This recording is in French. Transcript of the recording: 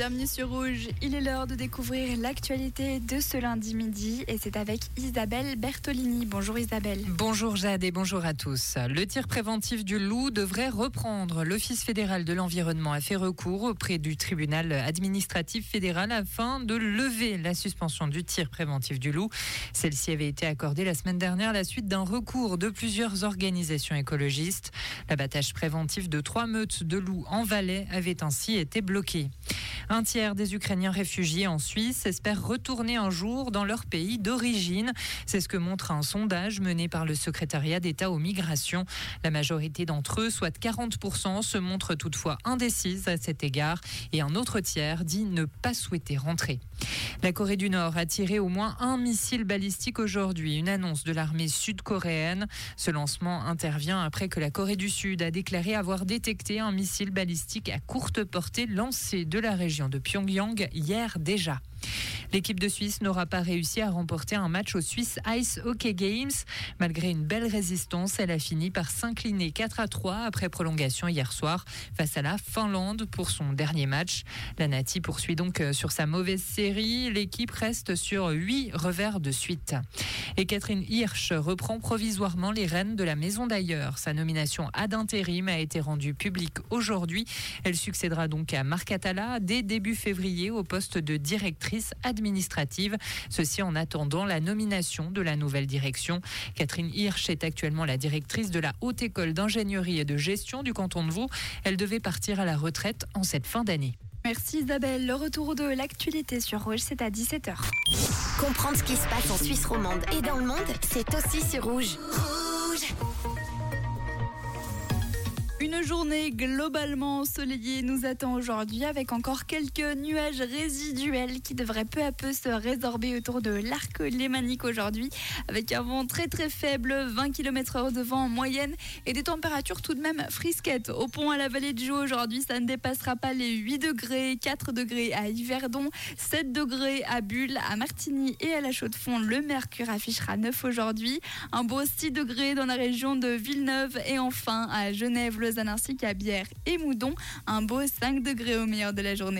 bienvenue sur Rouge. Il est l'heure de découvrir l'actualité de ce lundi midi et c'est avec Isabelle Bertolini. Bonjour Isabelle. Bonjour Jade et bonjour à tous. Le tir préventif du loup devrait reprendre. L'Office fédéral de l'environnement a fait recours auprès du tribunal administratif fédéral afin de lever la suspension du tir préventif du loup. Celle-ci avait été accordée la semaine dernière à la suite d'un recours de plusieurs organisations écologistes. L'abattage préventif de trois meutes de loups en Valais avait ainsi été bloqué. Un tiers des Ukrainiens réfugiés en Suisse espèrent retourner un jour dans leur pays d'origine. C'est ce que montre un sondage mené par le secrétariat d'État aux migrations. La majorité d'entre eux, soit 40%, se montrent toutefois indécises à cet égard et un autre tiers dit ne pas souhaiter rentrer. La Corée du Nord a tiré au moins un missile balistique aujourd'hui, une annonce de l'armée sud-coréenne. Ce lancement intervient après que la Corée du Sud a déclaré avoir détecté un missile balistique à courte portée lancé de la région de Pyongyang hier déjà. L'équipe de Suisse n'aura pas réussi à remporter un match aux Swiss Ice Hockey Games. Malgré une belle résistance, elle a fini par s'incliner 4 à 3 après prolongation hier soir face à la Finlande pour son dernier match. La Nati poursuit donc euh, sur sa mauvaise série. L'équipe reste sur 8 revers de suite. Et Catherine Hirsch reprend provisoirement les rênes de la Maison d'ailleurs. Sa nomination ad intérim a été rendue publique aujourd'hui. Elle succédera donc à Marc Atala dès début février au poste de directrice administrative. Ceci en attendant la nomination de la nouvelle direction. Catherine Hirsch est actuellement la directrice de la Haute École d'ingénierie et de gestion du canton de Vaud. Elle devait partir à la retraite en cette fin d'année. Merci Isabelle. Le retour de l'actualité sur Rouge, c'est à 17h. Comprendre ce qui se passe en Suisse romande et dans le monde, c'est aussi sur Rouge. Rouge Une journée globalement ensoleillée nous attend aujourd'hui avec encore quelques nuages résiduels qui devraient peu à peu se résorber autour de l'arc lémanique aujourd'hui avec un vent très très faible, 20 km heure de vent en moyenne et des températures tout de même frisquettes. Au pont à la vallée de Joux aujourd'hui, ça ne dépassera pas les 8 degrés, 4 degrés à Yverdon, 7 degrés à Bulle, à Martigny et à la Chaux-de-Fonds. Le mercure affichera 9 aujourd'hui, un beau 6 degrés dans la région de Villeneuve et enfin à Genève, le ainsi qu'à Bière et Moudon. Un beau 5 degrés au meilleur de la journée.